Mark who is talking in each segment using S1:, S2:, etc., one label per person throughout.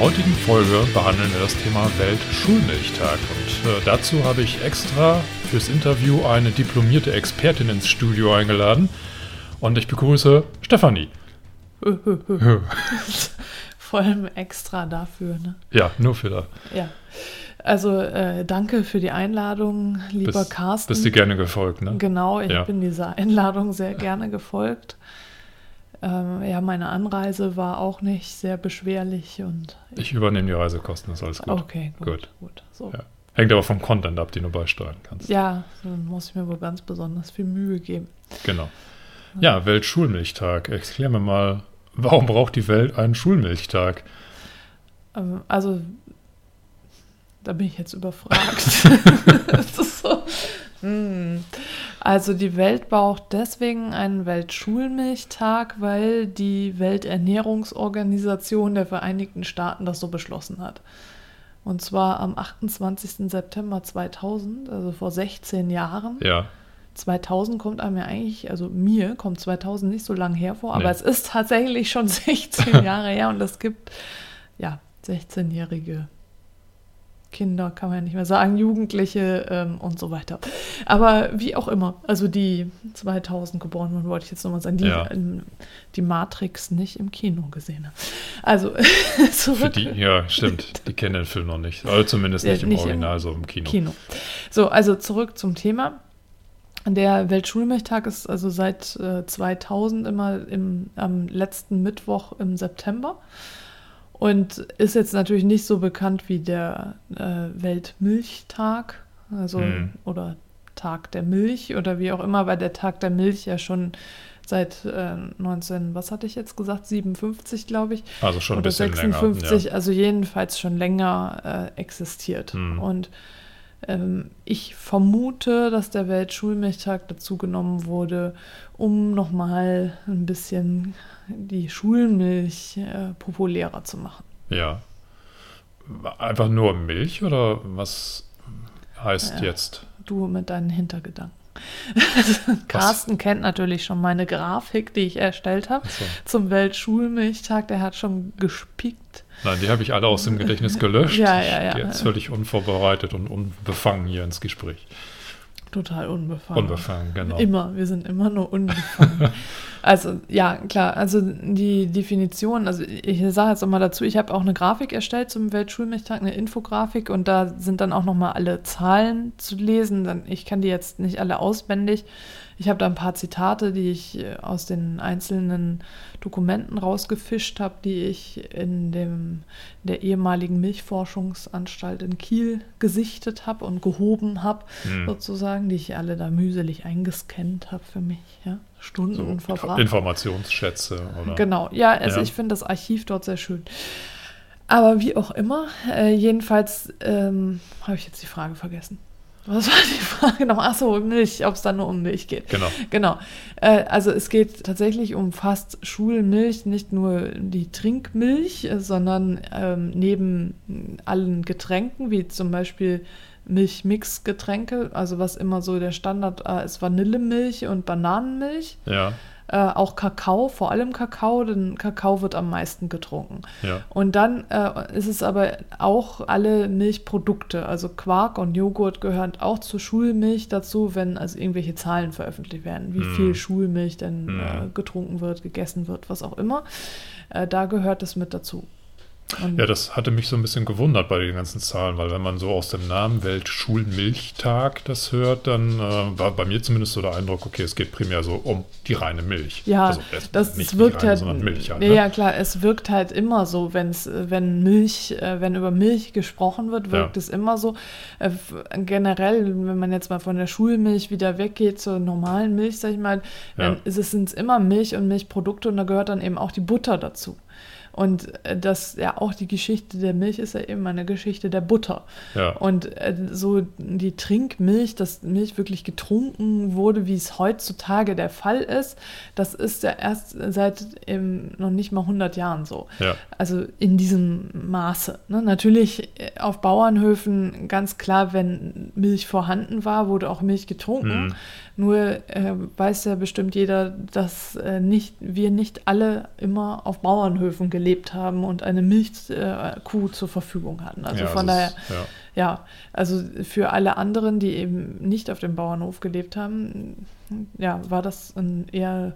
S1: Der heutigen Folge behandeln wir das Thema Weltschulmilchtag und äh, dazu habe ich extra fürs Interview eine diplomierte Expertin ins Studio eingeladen und ich begrüße Stefanie.
S2: Vor allem extra dafür. Ne?
S1: Ja, nur für da.
S2: Ja. Also äh, danke für die Einladung, lieber
S1: Bist,
S2: Carsten.
S1: bist dir gerne gefolgt, ne?
S2: Genau, ich
S1: Ja.
S2: bin dieser Einladung sehr gerne gefolgt. Ähm, ja, meine Anreise war auch nicht sehr beschwerlich und
S1: Ich übernehme die Reisekosten, ist alles gut.
S2: okay, gut,
S1: Gut.
S2: gut. So.
S1: Ja. Hängt aber vom Content ab, den du beisteuern kannst.
S2: Ja, dann muss ich mir wohl ganz besonders viel Mühe geben.
S1: Genau. Ja, Weltschulmilchtag. Erklär mir mal, warum braucht die Welt einen Schulmilchtag?
S2: Ähm, also, da bin ich jetzt überfragt. das ist so. Hm. Also, die Welt braucht deswegen einen Weltschulmilchtag, weil die Welternährungsorganisation der Vereinigten Staaten das so beschlossen hat. Und zwar am 28. September 2000, also vor 16 Jahren.
S1: Ja,
S2: 2000 kommt einem ja eigentlich, also mir kommt 2000 nicht so lang hervor, aber
S1: Nee.
S2: es ist tatsächlich schon 16 Jahre her und es gibt ja 16-jährige Kinder, kann man ja nicht mehr sagen, Jugendliche ähm, und so weiter. Aber wie auch immer, also die 2000 geboren wurden, wollte ich jetzt nochmal sagen, die
S1: Ja.
S2: ähm, die Matrix nicht im Kino gesehen haben. Also zurück.
S1: die, ja, stimmt. Die kennen den Film noch nicht. Also zumindest
S2: Ja,
S1: nicht im
S2: nicht im
S1: Original, so im Kino.
S2: Kino. So, also zurück zum Thema. Der Weltschulmilchtag ist also seit äh, 2000 immer im, am letzten Mittwoch im September und ist jetzt natürlich nicht so bekannt wie der äh, Weltmilchtag, also
S1: Hm.
S2: oder Tag der Milch oder wie auch immer, weil der Tag der Milch ja schon seit äh, 19, was hatte ich jetzt gesagt, 57 glaube ich,
S1: Also schon ein bisschen
S2: 56,
S1: länger. Ja.
S2: also jedenfalls schon länger äh, existiert.
S1: Hm.
S2: Und ich vermute, dass der Weltschulmilchtag dazu genommen wurde, um nochmal ein bisschen die Schulmilch äh, populärer zu machen.
S1: ja. Einfach nur Milch oder was heißt
S2: Ja.
S1: jetzt?
S2: Du mit deinen Hintergedanken. Carsten kennt natürlich schon meine Grafik, die ich erstellt habe
S1: Achso.
S2: zum Weltschulmilchtag. Der hat schon gespickt.
S1: Nein, die habe ich alle aus dem Gedächtnis gelöscht.
S2: Ja, ja, ja.
S1: Ich Jetzt völlig unvorbereitet und unbefangen hier ins Gespräch.
S2: Total unbefangen.
S1: Unbefangen, genau.
S2: Immer, wir sind immer nur unbefangen. also ja, klar, also die Definition, also ich sage jetzt nochmal dazu, ich habe auch eine Grafik erstellt zum Weltschulmilchtag, eine Infografik und da sind dann auch nochmal alle Zahlen zu lesen. Ich kann die jetzt nicht alle auswendig. Ich habe da ein paar Zitate, die ich äh, aus den einzelnen Dokumenten rausgefischt habe, die ich in dem der ehemaligen Milchforschungsanstalt in Kiel gesichtet habe und gehoben habe,
S1: Hm.
S2: sozusagen, die ich alle da mühselig eingescannt habe für mich, ja. Stunden
S1: So,
S2: verbracht.
S1: Informationsschätze oder
S2: Genau, ja, also
S1: Ja.
S2: ich finde das Archiv dort sehr schön. Aber wie auch immer, äh, jedenfalls ähm, habe ich jetzt die Frage vergessen. Was war die Frage noch? Achso, Milch, ob es da nur um Milch geht.
S1: Genau.
S2: Genau. Äh, also es geht tatsächlich um fast Schulmilch, nicht nur die Trinkmilch, sondern ähm, neben allen Getränken, wie zum Beispiel Milchmix-Getränke, also was immer so der Standard äh, ist, Vanillemilch und Bananenmilch.
S1: Ja,
S2: Äh, auch Kakao, vor allem Kakao, denn Kakao wird am meisten getrunken.
S1: ja.
S2: Und dann äh, ist es aber auch alle Milchprodukte, also Quark und Joghurt gehören auch zur Schulmilch dazu, wenn also irgendwelche Zahlen veröffentlicht werden, wie
S1: Mm.
S2: viel Schulmilch denn
S1: Mm.
S2: äh, getrunken wird, gegessen wird, was auch immer. Äh, da gehört es mit dazu. Und
S1: Ja, das hatte mich so ein bisschen gewundert bei den ganzen Zahlen, weil wenn man so aus dem Namen Weltschulmilchtag das hört, dann äh, war bei mir zumindest so der Eindruck, okay, es geht primär so um die reine Milch.
S2: Ja,
S1: also
S2: das
S1: nicht
S2: es wirkt
S1: reine,
S2: halt,
S1: Milch halt.
S2: ja,
S1: ne?
S2: ja klar, es wirkt halt immer so, wenn's, äh, wenn Milch, äh, wenn über Milch gesprochen wird, wirkt
S1: Ja.
S2: es immer so. Äh, generell, wenn man jetzt mal von der Schulmilch wieder weggeht zur normalen Milch, sag ich mal,
S1: Ja.
S2: dann ist es sind's immer Milch und Milchprodukte und da gehört dann eben auch die Butter dazu. Und äh, das ja auch die Geschichte der Milch ist ja eben eine Geschichte der Butter.
S1: Ja.
S2: Und äh, so die Trinkmilch, dass Milch wirklich getrunken wurde, wie es heutzutage der Fall ist, das ist ja erst seit eben noch nicht mal 100 Jahren so.
S1: Ja.
S2: Also in diesem Maße. Ne? Natürlich äh, auf Bauernhöfen ganz klar, wenn Milch vorhanden war, wurde auch Milch getrunken.
S1: Mhm.
S2: Nur äh, weiß ja bestimmt jeder, dass äh, nicht, wir nicht alle immer auf Bauernhöfen gelebt haben und eine Milchkuh äh, zur Verfügung hatten. Also
S1: Ja,
S2: von daher,
S1: ist- ja.
S2: ja, also für alle anderen, die eben nicht auf dem Bauernhof gelebt haben, ja, war das eher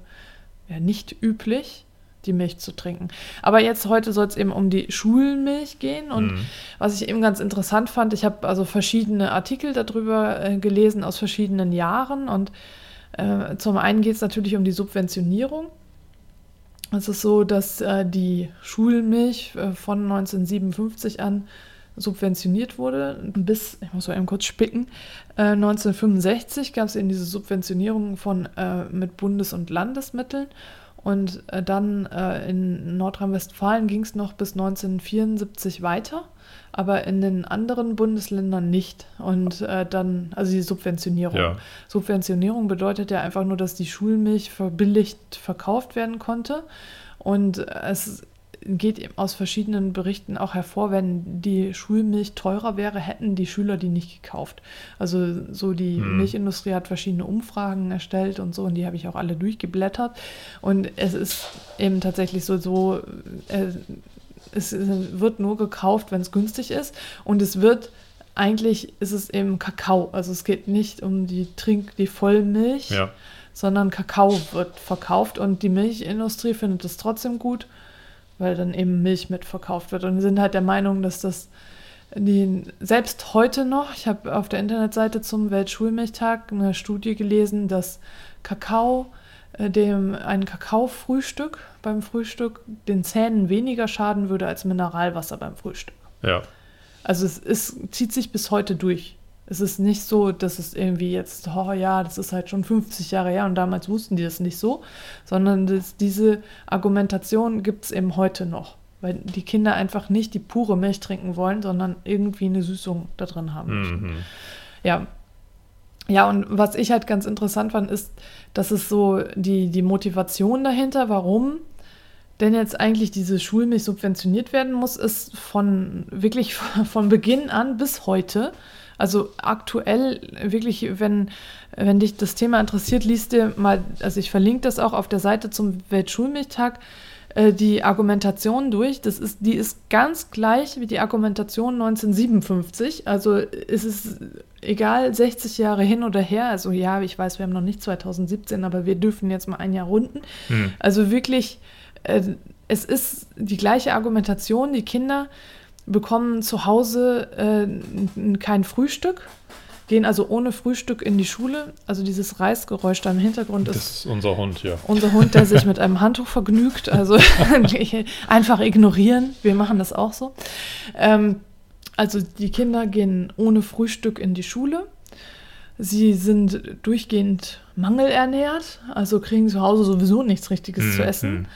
S2: ja, nicht üblich, die Milch zu trinken. Aber jetzt heute soll es eben um die Schulmilch gehen und
S1: Mhm.
S2: was ich eben ganz interessant fand, ich habe also verschiedene Artikel darüber äh, gelesen aus verschiedenen Jahren und äh, zum einen geht es natürlich um die Subventionierung. Es ist so, dass äh, die Schulmilch äh, von 1957 an subventioniert wurde. Bis, ich muss mal eben kurz spicken, äh, 1965 gab es eben diese Subventionierung von äh, mit Bundes- und Landesmitteln. Und äh, dann äh, in Nordrhein-Westfalen ging es noch bis 1974 weiter, aber in den anderen Bundesländern nicht. Und äh, dann, also die Subventionierung.
S1: Ja.
S2: Subventionierung bedeutet ja einfach nur, dass die Schulmilch verbilligt verkauft werden konnte. Und es geht eben aus verschiedenen Berichten auch hervor, wenn die Schulmilch teurer wäre, hätten die Schüler die nicht gekauft. Also so die
S1: Hm.
S2: Milchindustrie hat verschiedene Umfragen erstellt und so und die habe ich auch alle durchgeblättert. Und es ist eben tatsächlich so, so äh, es wird nur gekauft, wenn es günstig ist und es wird eigentlich ist es eben Kakao. Also es geht nicht um die Trink, die Vollmilch,
S1: Ja.
S2: sondern Kakao wird verkauft und die Milchindustrie findet es trotzdem gut, weil dann eben Milch mitverkauft wird und sind halt der Meinung, dass das die, selbst heute noch, ich habe auf der Internetseite zum Weltschulmilchtag eine Studie gelesen, dass Kakao, äh, dem ein Kakaofrühstück beim Frühstück den Zähnen weniger schaden würde als Mineralwasser beim Frühstück.
S1: Ja.
S2: Also es ist, zieht sich bis heute durch. Es ist nicht so, dass es irgendwie jetzt, oh ja, das ist halt schon 50 Jahre her und damals wussten die das nicht so, sondern das, diese Argumentation gibt es eben heute noch, weil die Kinder einfach nicht die pure Milch trinken wollen, sondern irgendwie eine Süßung da drin haben möchten.
S1: Mhm.
S2: Ja. Ja, und was ich halt ganz interessant fand, ist, dass es so die, die Motivation dahinter, warum denn jetzt eigentlich diese Schulmilch subventioniert werden muss, ist von wirklich von Beginn an bis heute. Also aktuell wirklich, wenn, wenn dich das Thema interessiert, liest dir mal, also ich verlinke das auch auf der Seite zum Weltschulmilchtag, äh, die Argumentation durch. Das ist, die ist ganz gleich wie die Argumentation 1957. Also es ist egal, 60 Jahre hin oder her. Also ja, ich weiß, wir haben noch nicht 2017, aber wir dürfen jetzt mal ein Jahr runden.
S1: Hm.
S2: Also wirklich, äh, es ist die gleiche Argumentation. Die Kinder bekommen zu Hause äh, kein Frühstück, gehen also ohne Frühstück in die Schule. Also dieses Reißgeräusch da im Hintergrund
S1: Das
S2: ist
S1: ist unser Hund, ja.
S2: unser Hund, der sich mit einem Handtuch vergnügt. Also einfach ignorieren. Wir machen das auch so. Ähm, also die Kinder gehen ohne Frühstück in die Schule. Sie sind durchgehend mangelernährt, also kriegen zu Hause sowieso nichts Richtiges zu
S1: Mhm.
S2: essen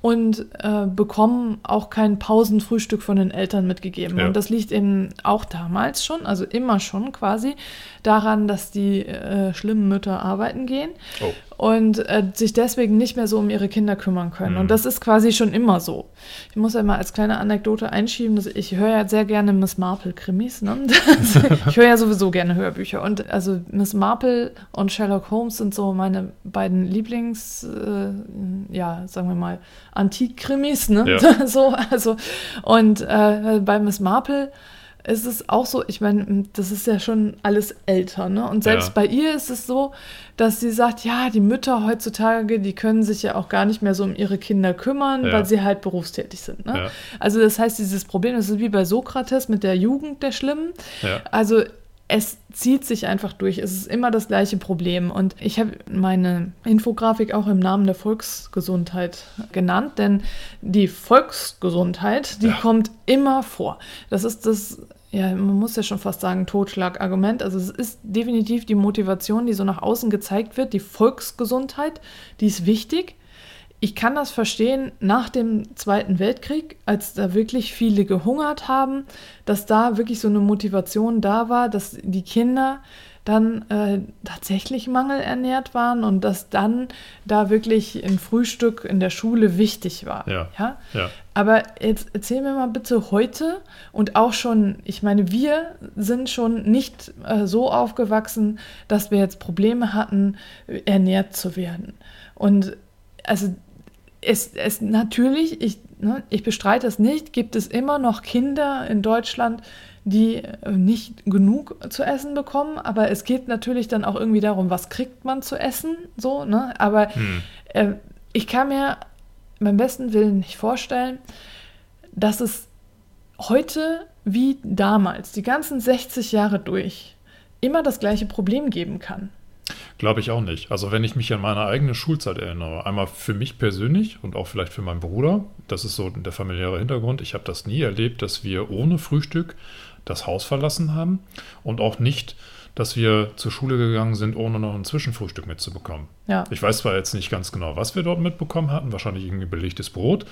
S2: und äh, bekommen auch kein Pausenfrühstück von den Eltern mitgegeben.
S1: Ja.
S2: Und das liegt eben auch damals schon, also immer schon quasi, daran, dass die äh, schlimmen Mütter arbeiten gehen
S1: Oh.
S2: und äh, sich deswegen nicht mehr so um ihre Kinder kümmern können.
S1: Mhm.
S2: Und das ist quasi schon immer so. Ich muss ja mal als kleine Anekdote einschieben, dass ich höre ja sehr gerne Miss Marple Krimis. Ne? ich höre ja sowieso gerne Hörbücher. Und also Miss Marple und Sherlock Holmes sind so meine beiden Lieblings, äh, ja, sagen wir mal, Antik-Krimis. Ne?
S1: Ja.
S2: so, also, und äh, bei Miss Marple ist es auch so, ich meine, das ist ja schon alles älter, ne? Und selbst
S1: Ja.
S2: bei ihr ist es so, dass sie sagt, ja, die Mütter heutzutage, die können sich ja auch gar nicht mehr so um ihre Kinder kümmern,
S1: Ja.
S2: weil sie halt berufstätig sind. Ne?
S1: Ja.
S2: Also das heißt, dieses Problem, das ist wie bei Sokrates mit der Jugend der Schlimmen. Also es zieht sich einfach durch. Es ist immer das gleiche Problem. Und ich habe meine Infografik auch im Namen der Volksgesundheit genannt, denn die Volksgesundheit, die
S1: Ja.
S2: kommt immer vor. Das ist das, ja, man muss ja schon fast sagen, Totschlagargument. Also es ist definitiv die Motivation, die so nach außen gezeigt wird. Die Volksgesundheit, die ist wichtig. Ich kann das verstehen nach dem Zweiten Weltkrieg, als da wirklich viele gehungert haben, dass da wirklich so eine Motivation da war, dass die Kinder dann äh, tatsächlich mangelernährt waren und dass dann da wirklich ein Frühstück in der Schule wichtig war.
S1: Ja.
S2: ja?
S1: Ja.
S2: Aber jetzt erzähl mir mal bitte heute und auch schon, ich meine, wir sind schon nicht äh, so aufgewachsen, dass wir jetzt Probleme hatten, ernährt zu werden. Und also es, es natürlich, ich, ne, ich bestreite es nicht, gibt es immer noch Kinder in Deutschland, die äh, nicht genug zu essen bekommen, aber es geht natürlich dann auch irgendwie darum, was kriegt man zu essen, so, ne? Aber
S1: Hm.
S2: äh, ich kann mir beim besten Willen nicht vorstellen, dass es heute wie damals, die ganzen 60 Jahre durch, immer das gleiche Problem geben kann.
S1: Glaube ich auch nicht. Also wenn ich mich an meine eigene Schulzeit erinnere, einmal für mich persönlich und auch vielleicht für meinen Bruder, das ist so der familiäre Hintergrund. Ich habe das nie erlebt, dass wir ohne Frühstück das Haus verlassen haben und auch nicht, dass wir zur Schule gegangen sind, ohne noch ein Zwischenfrühstück mitzubekommen.
S2: Ja.
S1: Ich weiß zwar jetzt nicht ganz genau, was wir dort mitbekommen hatten, wahrscheinlich irgendwie belegtes Brot,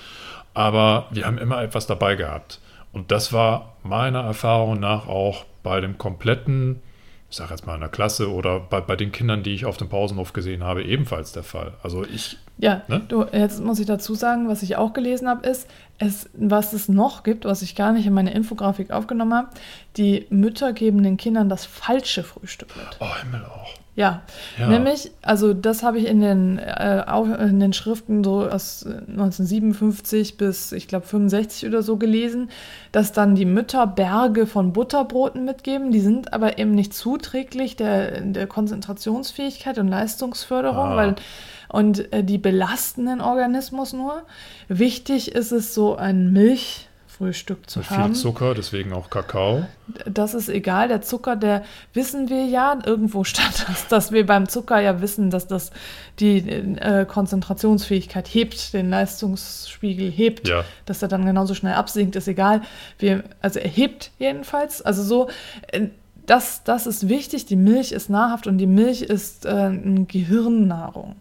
S1: aber wir haben immer etwas dabei gehabt. Und das war meiner Erfahrung nach auch bei dem kompletten, ich sage jetzt mal in der Klasse oder bei, bei den Kindern, die ich auf dem Pausenhof gesehen habe, ebenfalls der Fall. Also ich,
S2: Ja,
S1: Ne?
S2: du, jetzt muss ich dazu sagen, was ich auch gelesen habe, ist, es, was es noch gibt, was ich gar nicht in meine Infografik aufgenommen habe, die Mütter geben den Kindern das falsche Frühstück mit.
S1: oh Himmel auch.
S2: Ja,
S1: Ja.
S2: nämlich, also das habe ich in den, äh, au- in den Schriften so aus äh, 1957 bis, ich glaube, 65 oder so gelesen, dass dann die Mütter Berge von Butterbroten mitgeben. Die sind aber eben nicht zuträglich der, der Konzentrationsfähigkeit und Leistungsförderung,
S1: Ah.
S2: weil und äh, die belasten den Organismus nur. Wichtig ist es, so ein Milchfrühstück zu
S1: Mit viel
S2: haben.
S1: Zucker, deswegen auch Kakao.
S2: Das ist egal. Der Zucker, der wissen wir ja, irgendwo stand das, dass wir beim Zucker ja wissen, dass das die äh, Konzentrationsfähigkeit hebt, den Leistungsspiegel hebt,
S1: Ja.
S2: dass er dann genauso schnell absinkt, ist egal. Wir, also er hebt jedenfalls. Also so, äh, das, das ist wichtig. Die Milch ist nahrhaft und die Milch ist äh, eine Gehirnnahrung.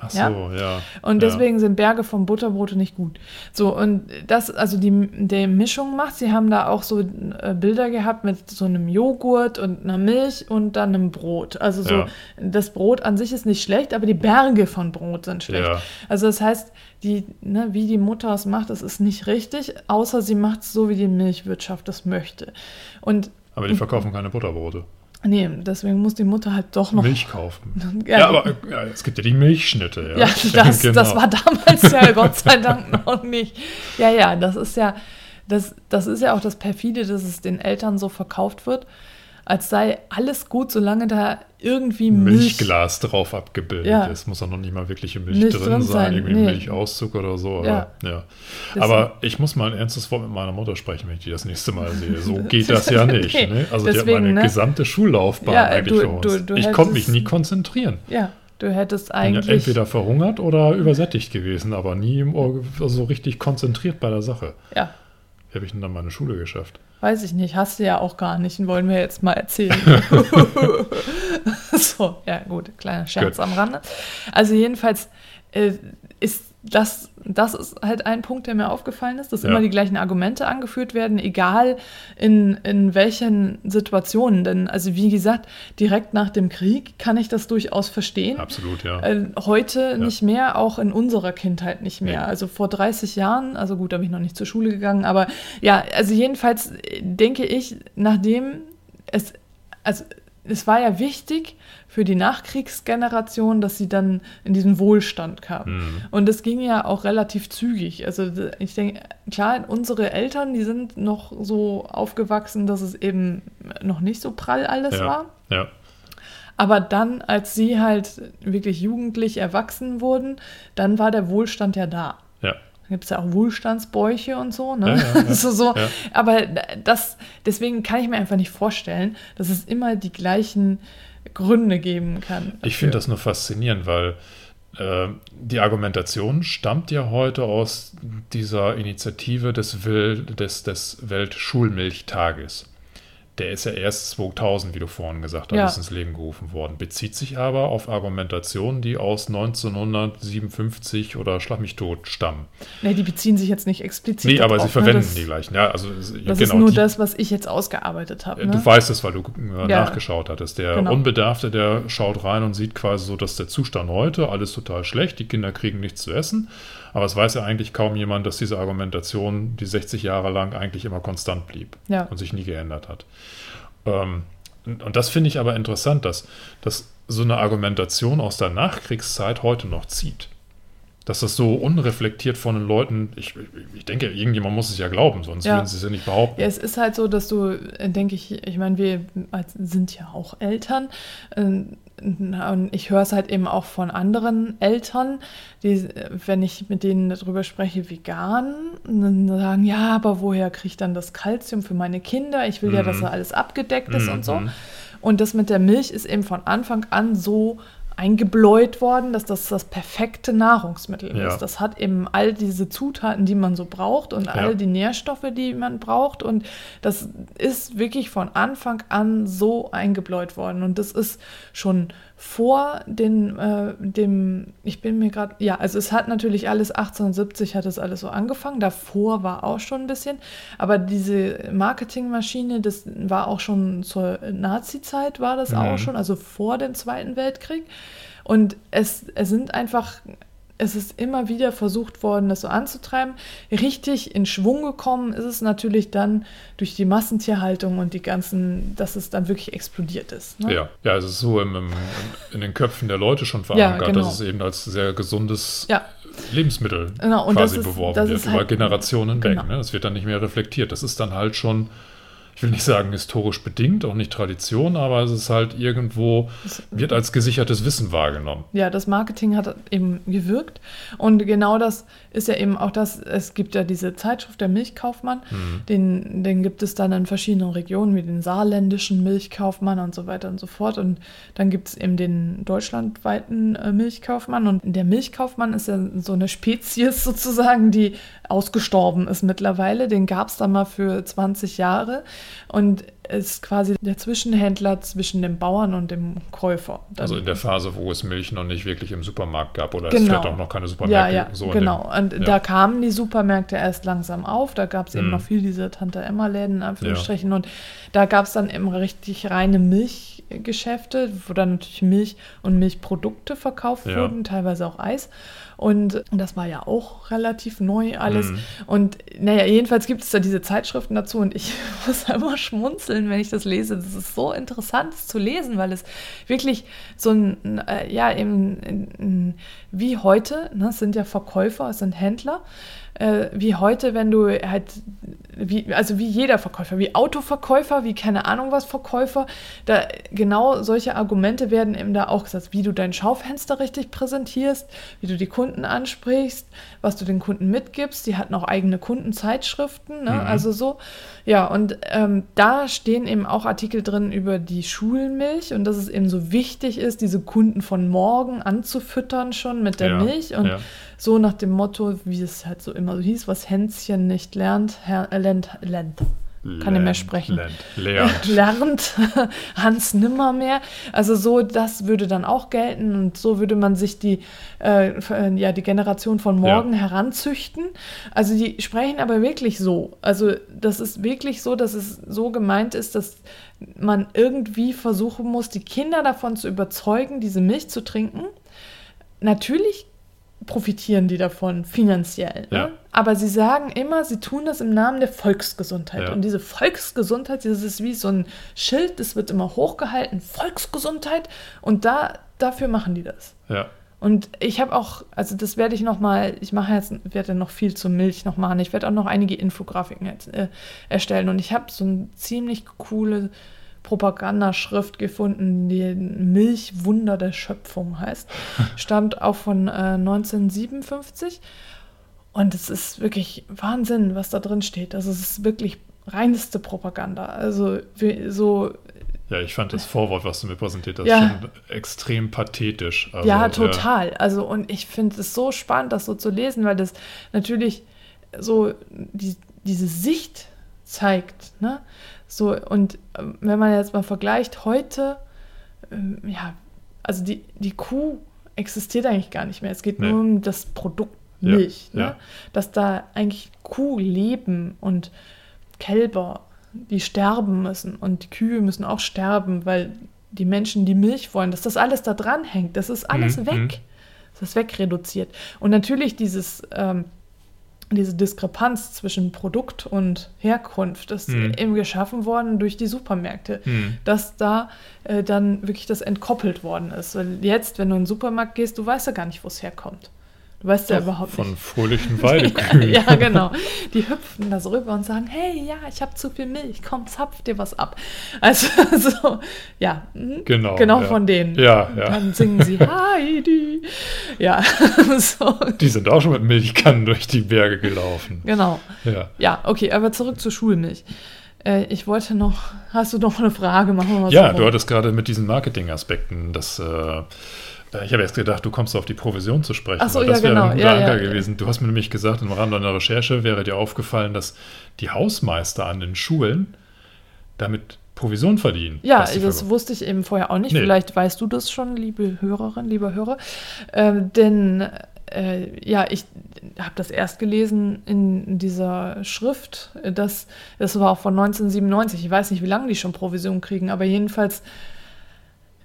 S1: Ach
S2: Ja.
S1: so, ja.
S2: Und
S1: ja.
S2: deswegen sind Berge von Butterbrote nicht gut. So, und das, also die, die Mischung macht, sie haben da auch so äh, Bilder gehabt mit so einem Joghurt und einer Milch und dann einem Brot. Also so,
S1: Ja.
S2: das Brot an sich ist nicht schlecht, aber die Berge von Brot sind schlecht.
S1: Ja.
S2: Also das heißt, die, ne, wie die Mutter es macht, das ist nicht richtig, außer sie macht es so, wie die Milchwirtschaft das möchte. Und
S1: Aber die verkaufen keine Butterbrote.
S2: Nee, deswegen muss die Mutter halt doch noch.
S1: Milch kaufen.
S2: Ja,
S1: Ja, aber ja, es gibt ja die Milchschnitte. Ja,
S2: Ja, das,
S1: Genau.
S2: das war damals ja Gott sei Dank noch nicht. Ja, ja, das ist ja, das, das ist ja auch das perfide, dass es den Eltern so verkauft wird, als sei alles gut, solange da irgendwie Milch.
S1: Milchglas drauf abgebildet
S2: Ja.
S1: ist. Muss auch noch nicht mal wirkliche Milch,
S2: Milch
S1: drin,
S2: drin
S1: sein,
S2: sein,
S1: irgendwie
S2: nee.
S1: Milchauszug oder so. Aber,
S2: Ja.
S1: ja. Aber ich muss mal ein ernstes Wort mit meiner Mutter sprechen, wenn ich die das nächste Mal sehe. So geht das ja nicht.
S2: Nee,
S1: ne? Also die
S2: deswegen,
S1: hat meine
S2: ne?
S1: gesamte Schullaufbahn
S2: Ja,
S1: eigentlich
S2: du-
S1: für uns.
S2: du- du
S1: ich konnte mich nie konzentrieren.
S2: Ja, du hättest
S1: Bin ja
S2: eigentlich.
S1: entweder verhungert oder übersättigt gewesen, aber nie im Ohr- so richtig konzentriert bei der Sache.
S2: ja,
S1: Wie habe ich denn dann meine Schule geschafft?
S2: Weiß ich nicht, hast du ja auch gar nicht, wollen wir jetzt mal erzählen. so, ja, gut, kleiner Scherz
S1: Gut.
S2: am Rande. Also, jedenfalls äh, ist das, das ist halt ein Punkt, der mir aufgefallen ist, dass
S1: Ja.
S2: immer die gleichen Argumente angeführt werden, egal in, in welchen Situationen. Denn, also wie gesagt, direkt nach dem Krieg kann ich das durchaus verstehen.
S1: Absolut, ja.
S2: Äh, heute nicht mehr, auch in unserer Kindheit nicht mehr.
S1: Nee.
S2: Also vor 30 Jahren, also gut, da bin ich noch nicht zur Schule gegangen, aber ja, also jedenfalls äh, denke ich, nachdem es, also es war ja wichtig für die Nachkriegsgeneration, dass sie dann in diesen Wohlstand kamen.
S1: Mhm.
S2: Und das ging ja auch relativ zügig. Also ich denke, klar, unsere Eltern, die sind noch so aufgewachsen, dass es eben noch nicht so prall alles war.
S1: ja. ja.
S2: Aber dann, als sie halt wirklich jugendlich erwachsen wurden, dann war der Wohlstand ja da.
S1: Ja.
S2: Da gibt es ja auch Wohlstandsbäuche und so, ne?
S1: Ja, ja,
S2: so, so. Aber das, deswegen kann ich mir einfach nicht vorstellen, dass es immer die gleichen Gründe geben kann.
S1: Ich finde das nur faszinierend, weil äh, die Argumentation stammt ja heute aus dieser Initiative des, Will, des, des Weltschulmilchtages. Der ist ja erst 2000, wie du vorhin gesagt hast,
S2: Ja.
S1: ins Leben gerufen worden. Bezieht sich aber auf Argumentationen, die aus 1957 oder Schlag mich tot stammen.
S2: Nee, die beziehen sich jetzt nicht explizit.
S1: Nee, aber
S2: darauf,
S1: sie verwenden
S2: ne? das,
S1: die gleichen. Ja, also
S2: Das
S1: genau,
S2: ist nur
S1: die,
S2: das, was ich jetzt ausgearbeitet habe. Ne?
S1: Du weißt es, weil du äh,
S2: Ja.
S1: nachgeschaut hattest. Der
S2: Genau.
S1: Unbedarfte, der schaut rein und sieht quasi so, dass der Zustand heute, alles total schlecht, die Kinder kriegen nichts zu essen. Aber es weiß ja eigentlich kaum jemand, dass diese Argumentation, die 60 Jahre lang eigentlich immer konstant blieb
S2: Ja.
S1: und sich nie geändert hat. Ähm, und das finde ich aber interessant, dass, dass so eine Argumentation aus der Nachkriegszeit heute noch zieht. Dass das so unreflektiert von den Leuten, ich, ich denke, irgendjemand muss es ja glauben, sonst
S2: Ja.
S1: würden sie es ja nicht behaupten.
S2: Ja, es ist halt so, dass du, äh, denke ich, ich meine, wir sind ja auch Eltern. äh, Und ich höre es halt eben auch von anderen Eltern, die, äh, wenn ich mit denen darüber spreche, vegan, dann sagen, ja, aber woher kriege ich dann das Kalzium für meine Kinder? Ich will ja, dass
S1: Mhm.
S2: da alles abgedeckt ist und so.
S1: Mhm.
S2: Und das mit der Milch ist eben von Anfang an so eingebläut worden, dass das das perfekte Nahrungsmittel
S1: Ja.
S2: ist. Das hat eben all diese Zutaten, die man so braucht und all die Nährstoffe, die man braucht. Und das ist wirklich von Anfang an so eingebläut worden. Und das ist schon vor den, äh, dem, ich bin mir gerade, ja, also es hat natürlich alles 1870 hat es alles so angefangen. Davor war auch schon ein bisschen, aber diese Marketingmaschine, das war auch schon zur Nazi-Zeit war das
S1: Mhm.
S2: auch schon, also vor dem Zweiten Weltkrieg. Und es, es sind einfach, es ist immer wieder versucht worden, das so anzutreiben. Richtig in Schwung gekommen ist es natürlich dann durch die Massentierhaltung und die ganzen, dass es dann wirklich explodiert ist. Ne?
S1: Ja, ja, es ist so im, im, in den Köpfen der Leute schon verankert,
S2: genau.
S1: dass es eben als sehr gesundes
S2: Ja.
S1: Lebensmittel
S2: Genau,
S1: quasi
S2: ist-
S1: beworben wird, über
S2: halt-
S1: Generationen
S2: genau.
S1: weg. Ne? Das wird dann nicht mehr reflektiert. Das ist dann halt schon, ich will nicht sagen historisch bedingt, auch nicht Tradition, aber es ist halt irgendwo, wird als gesichertes Wissen wahrgenommen.
S2: Ja, das Marketing hat eben gewirkt. Und genau das ist ja eben auch das, es gibt ja diese Zeitschrift, der Milchkaufmann,
S1: Mhm.
S2: den, den gibt es dann in verschiedenen Regionen, wie den saarländischen Milchkaufmann und so weiter und so fort. Und dann gibt es eben den deutschlandweiten äh, Milchkaufmann. Und der Milchkaufmann ist ja so eine Spezies sozusagen, die ausgestorben ist mittlerweile. Den gab es dann mal für 20 Jahre und ist quasi der Zwischenhändler zwischen dem Bauern und dem Käufer. Dann-
S1: Also in der Phase, wo es Milch noch nicht wirklich im Supermarkt gab oder es
S2: Genau.
S1: vielleicht auch noch keine
S2: Ja,
S1: Supermärkte
S2: ja,
S1: so in
S2: genau.
S1: dem-
S2: Und
S1: ja.
S2: da kamen die Supermärkte erst langsam auf. Da gab es eben
S1: Mhm.
S2: noch viel diese Tante-Emma-Läden, in Anführungsstrichen. Und da gab es dann eben richtig reine Milchgeschäfte, wo dann natürlich Milch und Milchprodukte verkauft
S1: Ja.
S2: wurden, teilweise auch Eis. Und das war ja auch relativ neu alles.
S1: Mhm.
S2: Und naja, jedenfalls gibt es da diese Zeitschriften dazu und ich muss immer schmunzeln, wenn ich das lese. Das ist so interessant zu lesen, weil es wirklich so ein, äh, ja, eben ein- ein- wie heute, ne, es sind ja Verkäufer, es sind Händler, äh, wie heute, wenn du halt, wie, also wie jeder Verkäufer, wie Autoverkäufer, wie keine Ahnung was Verkäufer, da genau solche Argumente werden eben da auch gesagt, wie du dein Schaufenster richtig präsentierst, wie du die Kunden ansprichst, was du den Kunden mitgibst. Die hatten auch eigene Kundenzeitschriften, ne?
S1: Mhm.
S2: also so. Ja, und ähm, da stehen eben auch Artikel drin über die Schulmilch und dass es eben so wichtig ist, diese Kunden von morgen anzufüttern schon mit der
S1: Ja,
S2: Milch und
S1: ja.
S2: so nach dem Motto, wie es halt so immer so hieß, was Hänschen nicht lernt, Her äh, lernt, lernt. Kann nicht mehr sprechen.
S1: Lernt, lernt.
S2: lernt Hans nimmer mehr. Also so, das würde dann auch gelten und so würde man sich die, äh, äh, ja, die Generation von morgen heranzüchten. Also die sprechen aber wirklich so. Also das ist wirklich so, dass es so gemeint ist, dass man irgendwie versuchen muss, die Kinder davon zu überzeugen, diese Milch zu trinken. Natürlich profitieren die davon finanziell. Ne?
S1: Ja.
S2: Aber sie sagen immer, sie tun das im Namen der Volksgesundheit.
S1: Ja.
S2: Und diese Volksgesundheit, das ist wie so ein Schild, das wird immer hochgehalten, Volksgesundheit. Und da, dafür machen die das.
S1: Ja.
S2: Und ich habe auch, also das werde ich noch mal, ich mache jetzt, werde noch viel zur Milch noch machen. Ich werde auch noch einige Infografiken jetzt, äh, erstellen. Und ich habe so eine ziemlich coole Propagandaschrift gefunden, die Milchwunder der Schöpfung heißt. Stammt auch von äh, 1957. Und es ist wirklich Wahnsinn, was da drin steht. Also es ist wirklich reinste Propaganda. Also so
S1: Ja, ich fand das Vorwort, was du mir präsentiert hast,
S2: Ja.
S1: schon extrem pathetisch. Also,
S2: ja, total. Also, und ich finde es so spannend, das so zu lesen, weil das natürlich so die, diese Sicht zeigt. Ne? So, und äh, wenn man jetzt mal vergleicht, heute, ähm, ja, also die, die Kuh existiert eigentlich gar nicht mehr. Es geht
S1: Nee.
S2: nur um das Produkt
S1: Ja,
S2: Milch. Ne?
S1: ja.
S2: Dass da eigentlich Kuhleben und Kälber, die sterben müssen und die Kühe müssen auch sterben, weil die Menschen die Milch wollen, dass das alles da dran hängt, das ist alles
S1: Mhm,
S2: weg.
S1: mhm.
S2: Das ist wegreduziert. Und natürlich dieses, ähm, diese Diskrepanz zwischen Produkt und Herkunft ist
S1: Mhm.
S2: eben geschaffen worden durch die Supermärkte,
S1: Mhm.
S2: dass da äh, dann wirklich das entkoppelt worden ist. Weil jetzt, wenn du in den Supermarkt gehst, du weißt ja gar nicht, wo es herkommt. Du weißt ja überhaupt
S1: von
S2: nicht.
S1: fröhlichen Weidekühen.
S2: ja, genau. Die hüpfen da so rüber und sagen, hey, ja, ich habe zu viel Milch, komm, zapf dir was ab. Also, so, ja, mhm.
S1: Genau,
S2: Genau
S1: ja.
S2: von denen.
S1: Ja, ja.
S2: Dann singen sie Heidi. Ja, so,
S1: Die sind auch schon mit Milchkannen durch die Berge gelaufen.
S2: genau.
S1: Ja.
S2: Ja, okay, aber zurück zur Schulmilch. Äh, ich wollte noch, hast du noch eine Frage? Machen wir mal
S1: Ja,
S2: so
S1: du hattest gerade mit diesen Marketingaspekten, das, äh, ich habe jetzt gedacht, du kommst auf die Provision zu sprechen.
S2: Ach so, ja,
S1: das wäre
S2: genau.
S1: ein guter
S2: Ja,
S1: Anker
S2: ja.
S1: gewesen. Du hast mir nämlich gesagt, im Rahmen deiner Recherche wäre dir aufgefallen, dass die Hausmeister an den Schulen damit Provision verdienen.
S2: Ja, das
S1: verkaufen.
S2: wusste ich eben vorher auch nicht.
S1: Nee.
S2: Vielleicht weißt du das schon, liebe Hörerin, lieber Hörer. Ähm, denn äh, ja, ich habe das erst gelesen in dieser Schrift. Das, das war auch von 1997. Ich weiß nicht, wie lange die schon Provision kriegen, aber jedenfalls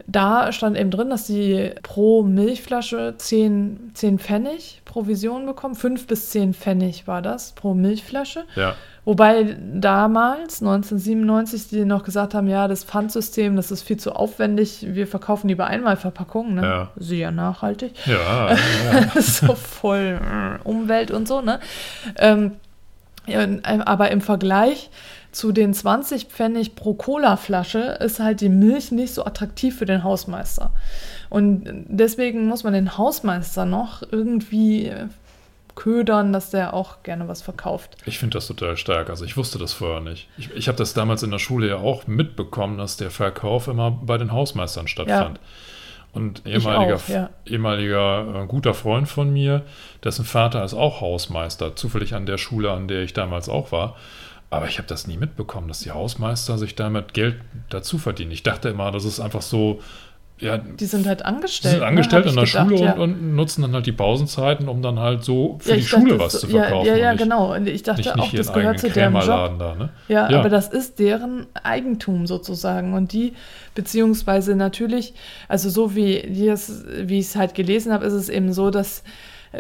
S2: da stand eben drin, dass sie pro Milchflasche 10, 10 Pfennig Provision bekommen. 5 bis 10 Pfennig war das pro Milchflasche.
S1: Ja,
S2: Wobei damals, 1997, die noch gesagt haben, ja, das Pfandsystem, das ist viel zu aufwendig, wir verkaufen lieber Einmalverpackungen, ne?
S1: Ja.
S2: Sehr nachhaltig.
S1: ja, ja.
S2: so voll äh, Umwelt und so, ne? Ähm, ähm, aber im Vergleich zu den 20 Pfennig pro Cola-Flasche ist halt die Milch nicht so attraktiv für den Hausmeister. Und deswegen muss man den Hausmeister noch irgendwie äh, ködern, dass der auch gerne was verkauft.
S1: Ich finde das total stark. Also ich wusste das vorher nicht. Ich, ich habe das damals in der Schule ja auch mitbekommen, dass der Verkauf immer bei den Hausmeistern stattfand. Und ehemaliger,
S2: auch, ja.
S1: ehemaliger äh, guter Freund von mir, dessen Vater ist auch Hausmeister, zufällig an der Schule, an der ich damals auch war. Aber ich habe das nie mitbekommen, dass die Hausmeister sich damit Geld dazu verdienen. Ich dachte immer, das ist einfach so, ja,
S2: Die sind halt
S1: die
S2: angestellt.
S1: sind angestellt
S2: ne, hab
S1: der
S2: gedacht,
S1: Schule
S2: ja.
S1: und, und nutzen dann halt die Pausenzeiten, um dann halt so für
S2: Ja,
S1: die Schule
S2: dachte,
S1: was zu verkaufen.
S2: Ja, ja,
S1: nicht,
S2: genau. Und ich dachte
S1: nicht,
S2: auch,
S1: nicht
S2: das gehört zu deren Job.
S1: Da, ne?
S2: Ja,
S1: Ja.
S2: aber das ist deren Eigentum sozusagen. Und die, beziehungsweise natürlich, also so wie, die wie ich es halt gelesen habe, ist es eben so, dass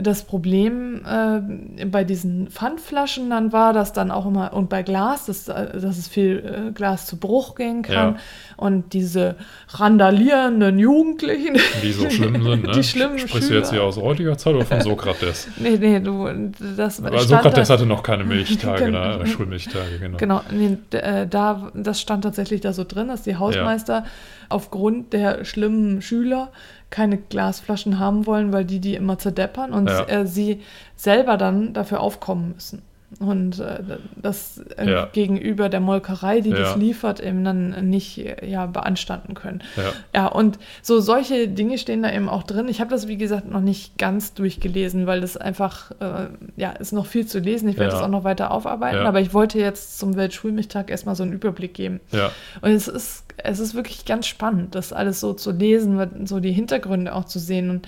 S2: das Problem äh, bei diesen Pfandflaschen dann war, dass dann auch immer, und bei Glas, dass, dass es viel äh, Glas zu Bruch gehen kann.
S1: Ja.
S2: Und diese randalierenden Jugendlichen,
S1: die so schlimm sind. Ne?
S2: Die schlimmen
S1: Sprichst du jetzt
S2: Schüler.
S1: hier aus heutiger Zeit oder von Sokrates?
S2: nee, nee, du, das
S1: Aber Sokrates hatte noch keine Milchtage,
S2: Genau.
S1: ne? Schulmilchtage, genau.
S2: Genau, nee, äh, da, das stand tatsächlich da so drin, dass die Hausmeister aufgrund der schlimmen Schüler keine Glasflaschen haben wollen, weil die die immer zerdeppern und
S1: Ja.
S2: sie selber dann dafür aufkommen müssen. Und äh, das äh,
S1: Ja.
S2: gegenüber der Molkerei, die das
S1: Ja.
S2: liefert, eben dann nicht ja, beanstanden können.
S1: Ja.
S2: Ja, und so solche Dinge stehen da eben auch drin. Ich habe das, wie gesagt, noch nicht ganz durchgelesen, weil das einfach, äh, ja, ist noch viel zu lesen. Ich werde das auch noch weiter aufarbeiten, aber ich wollte jetzt zum Weltschulmilchtag erstmal so einen Überblick geben.
S1: ja.
S2: Und es ist, es ist wirklich ganz spannend, das alles so zu lesen, so die Hintergründe auch zu sehen. Und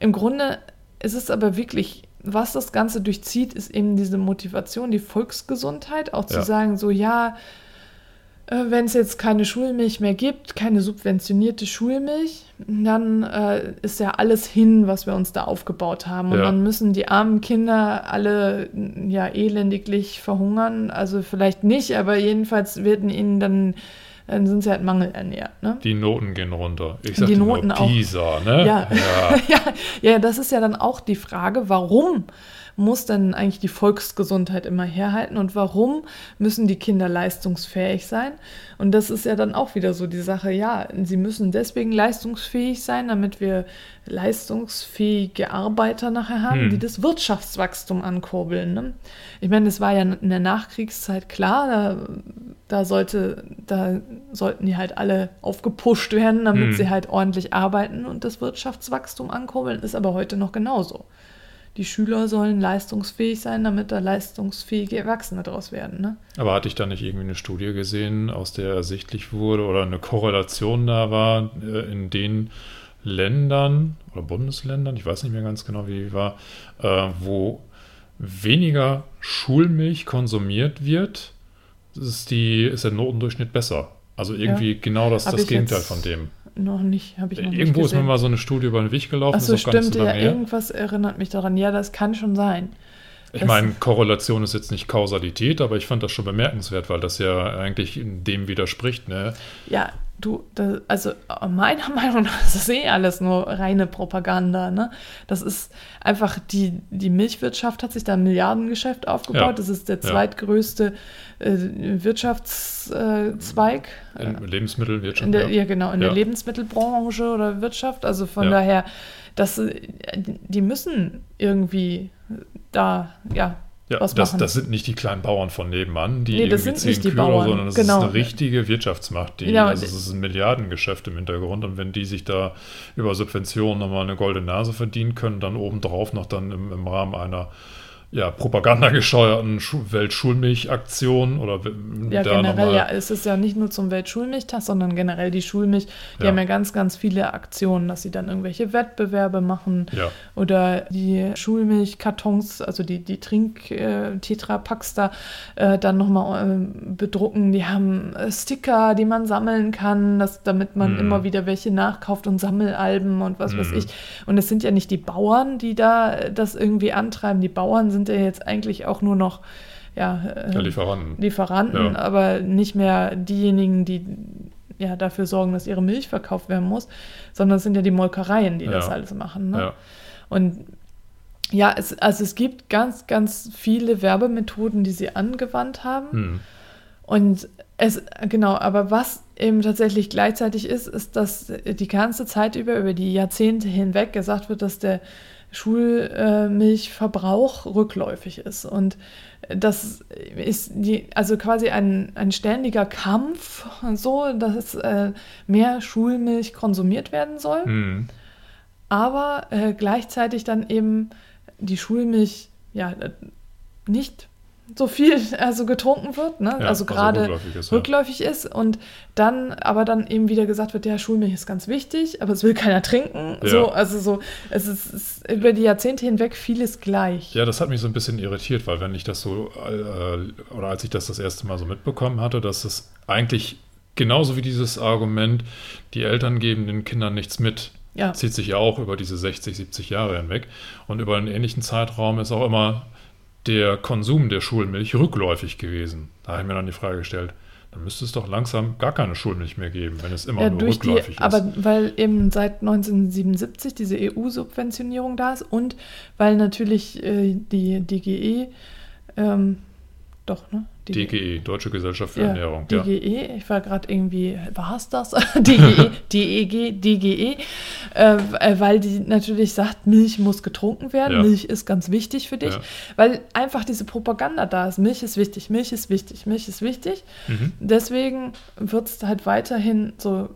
S2: im Grunde ist es aber wirklich, was das Ganze durchzieht, ist eben diese Motivation, die Volksgesundheit, auch zu
S1: Ja.
S2: sagen, so ja, äh, wenn es jetzt keine Schulmilch mehr gibt, keine subventionierte Schulmilch, dann äh, ist ja alles hin, was wir uns da aufgebaut haben. Und
S1: Ja.
S2: dann müssen die armen Kinder alle ja elendiglich verhungern. Also vielleicht nicht, aber jedenfalls werden ihnen dann, dann sind sie halt mangelernährt. Ne?
S1: Die Noten gehen runter. Ich
S2: Die
S1: sagte
S2: Noten
S1: nur
S2: auch.
S1: PISA, ne?
S2: Ja.
S1: ja.
S2: ja, ja, das ist ja dann auch die Frage, warum muss denn eigentlich die Volksgesundheit immer herhalten und warum müssen die Kinder leistungsfähig sein? Und das ist ja dann auch wieder so die Sache, ja, sie müssen deswegen leistungsfähig sein, damit wir leistungsfähige Arbeiter nachher haben,
S1: Hm.
S2: die das Wirtschaftswachstum ankurbeln. Ne? Ich meine, es war ja in der Nachkriegszeit klar, da, da, sollte, da sollten die halt alle aufgepusht werden, damit
S1: Hm.
S2: sie halt ordentlich arbeiten und das Wirtschaftswachstum ankurbeln, ist aber heute noch genauso. Die Schüler sollen leistungsfähig sein, damit da leistungsfähige Erwachsene daraus werden. Ne?
S1: Aber hatte ich da nicht irgendwie eine Studie gesehen, aus der ersichtlich wurde oder eine Korrelation da war, äh, in den Ländern oder Bundesländern, ich weiß nicht mehr ganz genau, wie die war, äh, wo weniger Schulmilch konsumiert wird, ist, die, ist der Notendurchschnitt besser. Also irgendwie ja. genau das, das Gegenteil von dem.
S2: Noch nicht, habe ich noch
S1: Irgendwo ist mir mal so eine Studie über den Weg gelaufen.
S2: Achso, stimmt, ja, irgendwas erinnert mich daran. Ja, das kann schon sein.
S1: Ich meine, Korrelation ist jetzt nicht Kausalität, aber ich fand das schon bemerkenswert, weil das ja eigentlich dem widerspricht. Ne?
S2: Ja, du, das, also meiner Meinung nach ist das eh alles nur reine Propaganda. Ne? Das ist einfach, die, die Milchwirtschaft hat sich da ein Milliardengeschäft aufgebaut. Ja. Das ist der zweitgrößte äh, Wirtschaftszweig.
S1: Äh, in Lebensmittelwirtschaft.
S2: In der, ja. ja. genau, in ja. der Lebensmittelbranche oder Wirtschaft. Also von daher, das, die müssen irgendwie da, ja,
S1: ja, was das, machen. das sind nicht die kleinen Bauern von nebenan, die
S2: nee, irgendwie zehn Kühe,
S1: Bauern. sondern das genau. ist eine richtige Wirtschaftsmacht. Die, ja, also es ist ein Milliardengeschäft im Hintergrund und wenn die sich da über Subventionen nochmal eine goldene Nase verdienen können, dann obendrauf noch dann im, im Rahmen einer ja, propagandagesteuerten Weltschulmilchaktionen oder
S2: ja generell ja es ist ja nicht nur zum Weltschulmilchtag sondern generell die Schulmilch die ja. haben ja ganz ganz viele Aktionen dass sie dann irgendwelche Wettbewerbe machen
S1: ja.
S2: oder die Schulmilchkartons also die die Trink äh, da äh, dann nochmal äh, bedrucken die haben äh, Sticker die man sammeln kann dass, damit man mm. immer wieder welche nachkauft und Sammelalben und was mm. weiß mhm. ich und es sind ja nicht die Bauern die da das irgendwie antreiben die Bauern sind sind ja jetzt eigentlich auch nur noch ja,
S1: äh, Lieferanten,
S2: Lieferanten ja. aber nicht mehr diejenigen, die ja, dafür sorgen, dass ihre Milch verkauft werden muss, sondern es sind ja die Molkereien, die ja. das alles machen. Ne? Und ja, es, also es gibt ganz, ganz viele Werbemethoden, die sie angewandt haben.
S1: Hm.
S2: Und es, genau, aber was eben tatsächlich gleichzeitig ist, ist, dass die ganze Zeit über, über die Jahrzehnte hinweg gesagt wird, dass der Schulmilchverbrauch rückläufig ist. Und das ist die, also quasi ein, ein ständiger Kampf, so, dass äh, mehr Schulmilch konsumiert werden soll.
S1: Mhm.
S2: Aber äh, gleichzeitig dann eben die Schulmilch ja nicht so viel also getrunken wird, ne?
S1: Ja,
S2: also gerade also rückläufig, ist, rückläufig ja. ist und dann aber dann eben wieder gesagt wird, ja, Schulmilch ist ganz wichtig, aber es will keiner trinken. Ja. So, also so, es ist, ist, über die Jahrzehnte hinweg vieles gleich.
S1: Ja, das hat mich so ein bisschen irritiert, weil wenn ich das so, äh, oder als ich das das erste Mal so mitbekommen hatte, dass es eigentlich genauso wie dieses Argument, die Eltern geben den Kindern nichts mit, ja. zieht sich ja auch über diese 60, 70 Jahre hinweg. Und über einen ähnlichen Zeitraum ist auch immer der Konsum der Schulmilch rückläufig gewesen. Da habe ich mir dann die Frage gestellt, dann müsste es doch langsam gar keine Schulmilch mehr geben, wenn es immer ja, nur rückläufig
S2: die,
S1: ist.
S2: Aber weil eben seit 1977 diese EU-Subventionierung da ist und weil natürlich äh, die DGE ähm, doch, ne?
S1: DGE, Deutsche Gesellschaft für
S2: ja,
S1: Ernährung.
S2: DGE, ja. ich war gerade irgendwie, war es das? DGE, DEG, DGE, äh, weil die natürlich sagt, Milch muss getrunken werden, ja. Milch ist ganz wichtig für dich, weil einfach diese Propaganda da ist, Milch ist wichtig, Milch ist wichtig, Milch ist wichtig.
S1: Mhm.
S2: Deswegen wird es halt weiterhin so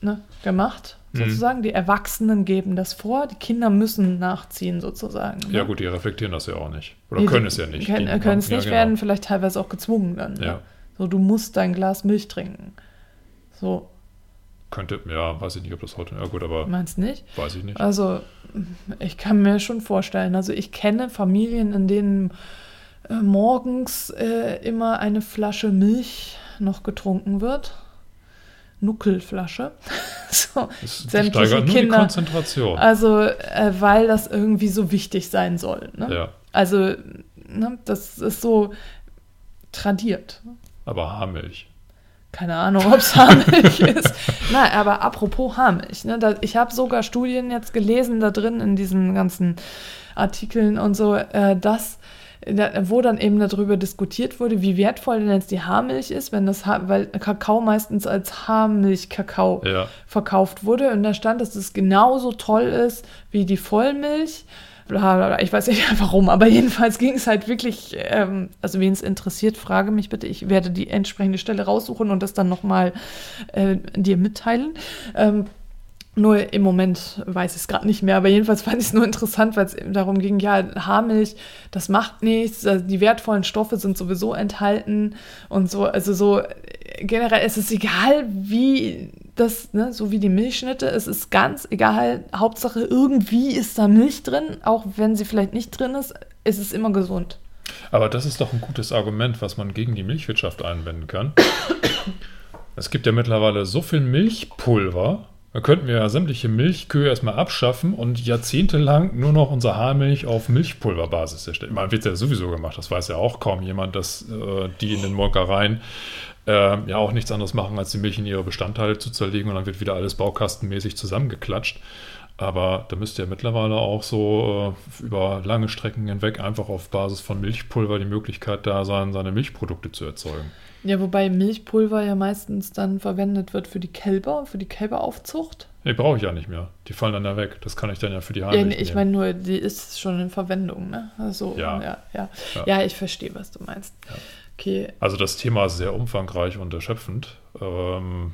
S2: ne, gemacht. Sozusagen. Mhm. Die Erwachsenen geben das vor, die Kinder müssen nachziehen sozusagen.
S1: Ne? Ja gut, die reflektieren das ja auch nicht. Oder die, können es ja nicht.
S2: Können, können es nicht, ja, genau. werden vielleicht teilweise auch gezwungen dann. Ne?
S1: Ja.
S2: So, du musst dein Glas Milch trinken. So.
S1: Könnte, ja, weiß ich nicht, ob das heute, ja gut, aber.
S2: Meinst nicht?
S1: Weiß ich nicht.
S2: Also, ich kann mir schon vorstellen, also ich kenne Familien, in denen äh, morgens äh, immer eine Flasche Milch noch getrunken wird Nuckelflasche.
S1: so, das steigert Kinder. Nur die Konzentration.
S2: Also, äh, weil das irgendwie so wichtig sein soll. Ne?
S1: Ja.
S2: Also, ne, das ist so tradiert.
S1: Aber Haarmilch.
S2: Keine Ahnung, ob es Haarmilch ist. Nein, aber apropos Haarmilch. Ne, da, ich habe sogar Studien jetzt gelesen da drin in diesen ganzen Artikeln und so, äh, dass wo dann eben darüber diskutiert wurde, wie wertvoll denn jetzt die Haarmilch ist, wenn das ha weil Kakao meistens als Haarmilch-Kakao
S1: ja.
S2: verkauft wurde. Und da stand, dass es genauso toll ist wie die Vollmilch. Ich weiß nicht warum, aber jedenfalls ging es halt wirklich, ähm, also wen es interessiert, frage mich bitte. Ich werde die entsprechende Stelle raussuchen und das dann nochmal äh, dir mitteilen. Ähm, Nur im Moment weiß ich es gerade nicht mehr, aber jedenfalls fand ich es nur interessant, weil es darum ging, ja, Haarmilch, das macht nichts, also die wertvollen Stoffe sind sowieso enthalten und so, also so generell ist es egal, wie das, ne, so wie die Milchschnitte, es ist ganz egal, Hauptsache irgendwie ist da Milch drin, auch wenn sie vielleicht nicht drin ist, ist es immer gesund.
S1: Aber das ist doch ein gutes Argument, was man gegen die Milchwirtschaft einwenden kann. es gibt ja mittlerweile so viel Milchpulver, da könnten wir ja sämtliche Milchkühe erstmal abschaffen und jahrzehntelang nur noch unsere Haarmilch auf Milchpulverbasis erstellen. Man wird ja sowieso gemacht, das weiß ja auch kaum jemand, dass äh, die in den Molkereien äh, ja auch nichts anderes machen, als die Milch in ihre Bestandteile zu zerlegen und dann wird wieder alles baukastenmäßig zusammengeklatscht. Aber da müsste ja mittlerweile auch so äh, über lange Strecken hinweg einfach auf Basis von Milchpulver die Möglichkeit da sein, seine Milchprodukte zu erzeugen.
S2: Ja, wobei Milchpulver ja meistens dann verwendet wird für die Kälber, für die Kälberaufzucht.
S1: Nee, brauche ich ja nicht mehr. Die fallen dann ja weg. Das kann ich dann ja für die Haare. Ja,
S2: nee, ich meine nur, die ist schon in Verwendung, ne? Also, ja. Ja, ja. ja. ja ich verstehe, was du meinst.
S1: Okay. Also das Thema ist sehr umfangreich und erschöpfend. Ähm,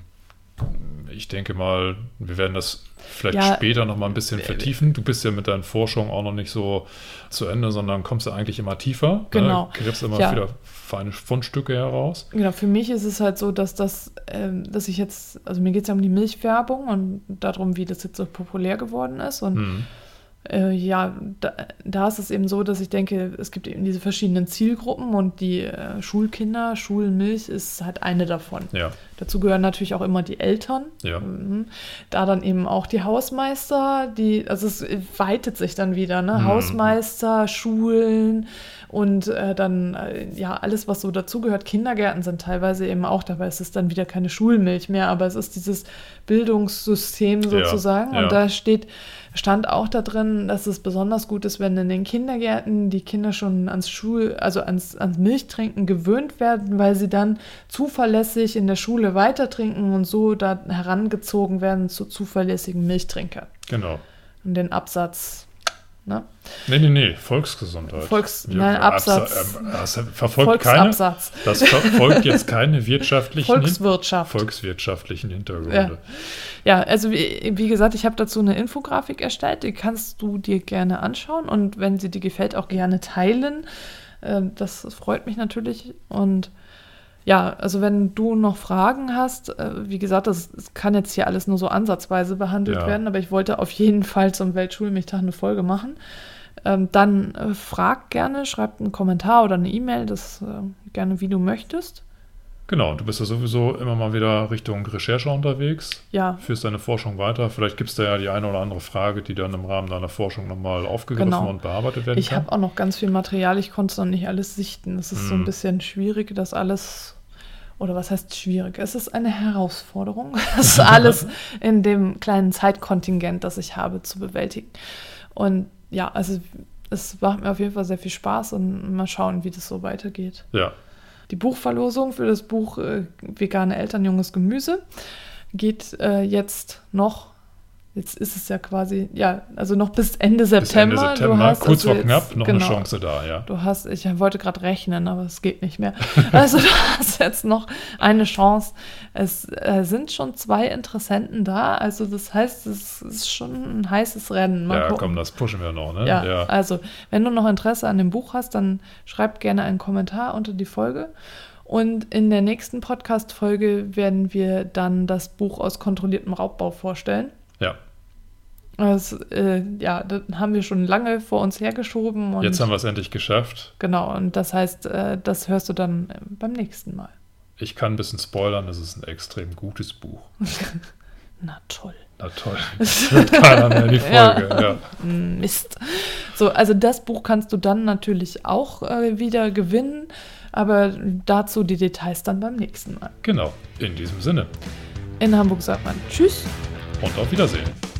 S1: ich denke mal, wir werden das vielleicht ja, später noch mal ein bisschen vertiefen. Du bist ja mit deinen Forschungen auch noch nicht so zu Ende, sondern kommst ja eigentlich immer tiefer. Ne?
S2: Genau.
S1: Ne? Kriegst immer ja. wieder feine Fundstücke heraus.
S2: Genau, für mich ist es halt so, dass das, äh, dass ich jetzt, also mir geht es ja um die Milchfärbung und darum, wie das jetzt so populär geworden ist. Und mhm äh, ja, da, da, ist es eben so, dass ich denke, es gibt eben diese verschiedenen Zielgruppen und die äh, Schulkinder, Schulmilch ist halt eine davon.
S1: Ja.
S2: Dazu gehören natürlich auch immer die Eltern.
S1: Ja.
S2: Mhm. Da dann eben auch die Hausmeister, die, also es weitet sich dann wieder, ne? Mhm. Hausmeister, Schulen und äh, dann äh, ja alles, was so dazugehört. Kindergärten sind teilweise eben auch dabei. Es ist dann wieder keine Schulmilch mehr, aber es ist dieses Bildungssystem sozusagen. Ja. Und da steht stand auch da drin, dass es besonders gut ist, wenn in den Kindergärten die Kinder schon ans Schul, also ans, ans Milchtrinken gewöhnt werden, weil sie dann zuverlässig in der Schule weiter trinken und so da herangezogen werden zu zuverlässigen Milchtrinkern.
S1: Genau.
S2: Und den Absatz Ne?
S1: Nee, nee, nee, Volksgesundheit.
S2: Volks, ja, nein, Absatz.
S1: Absa äh, verfolgt keine, das verfolgt jetzt keine wirtschaftlichen
S2: Volkswirtschaft.
S1: volkswirtschaftlichen Hintergründe.
S2: Ja, ja also wie, wie gesagt, ich habe dazu eine Infografik erstellt, die kannst du dir gerne anschauen und wenn sie dir gefällt, auch gerne teilen. Äh, das freut mich natürlich und ja, also wenn du noch Fragen hast, äh, wie gesagt, das, das, kann jetzt hier alles nur so ansatzweise behandelt ja. werden, aber ich wollte auf jeden Fall zum Weltschulmilchtag eine Folge machen. Ähm, dann äh, frag gerne, schreib einen Kommentar oder eine E-Mail, das äh, gerne wie du möchtest.
S1: Genau, du bist ja sowieso immer mal wieder Richtung Recherche unterwegs.
S2: Ja.
S1: Führst deine Forschung weiter. Vielleicht gibt es da ja die eine oder andere Frage, die dann im Rahmen deiner Forschung nochmal aufgegriffen genau. und bearbeitet werden
S2: ich kann. Ich habe auch noch ganz viel Material, ich konnte es noch nicht alles sichten. Es ist hm. so ein mhm. bisschen schwierig, das alles oder was heißt schwierig? Es ist eine Herausforderung, das alles in dem kleinen Zeitkontingent, das ich habe, zu bewältigen. Und ja, also es macht mir auf jeden Fall sehr viel Spaß und mal schauen, wie das so weitergeht.
S1: Ja.
S2: Die Buchverlosung für das Buch äh, Vegane Eltern, junges Gemüse geht äh, jetzt noch Jetzt ist es ja quasi, ja, also noch bis Ende September. Bis Ende
S1: September, hast, kurz also vor knapp, noch genau, eine Chance da, ja.
S2: Du hast, ich wollte gerade rechnen, aber es geht nicht mehr. Also du hast jetzt noch eine Chance. Es äh, sind schon zwei Interessenten da, also das heißt, es ist schon ein heißes Rennen.
S1: Mal ja, gucken. komm, das pushen wir noch, ne?
S2: Ja, ja, also wenn du noch Interesse an dem Buch hast, dann schreib gerne einen Kommentar unter die Folge. Und in der nächsten Podcast-Folge werden wir dann das Buch aus kontrolliertem Raubbau vorstellen.
S1: Ja.
S2: Das, äh, ja, das haben wir schon lange vor uns hergeschoben.
S1: Jetzt haben wir es endlich geschafft.
S2: Genau, und das heißt, äh, das hörst du dann äh, beim nächsten Mal.
S1: Ich kann ein bisschen spoilern, es ist ein extrem gutes Buch.
S2: Na toll.
S1: Na toll. Das hört keiner mehr die Folge. Ja. Ja.
S2: Mist. So, also das Buch kannst du dann natürlich auch äh, wieder gewinnen, aber dazu die Details dann beim nächsten Mal.
S1: Genau, in diesem Sinne.
S2: In Hamburg sagt man Tschüss
S1: und auf Wiedersehen.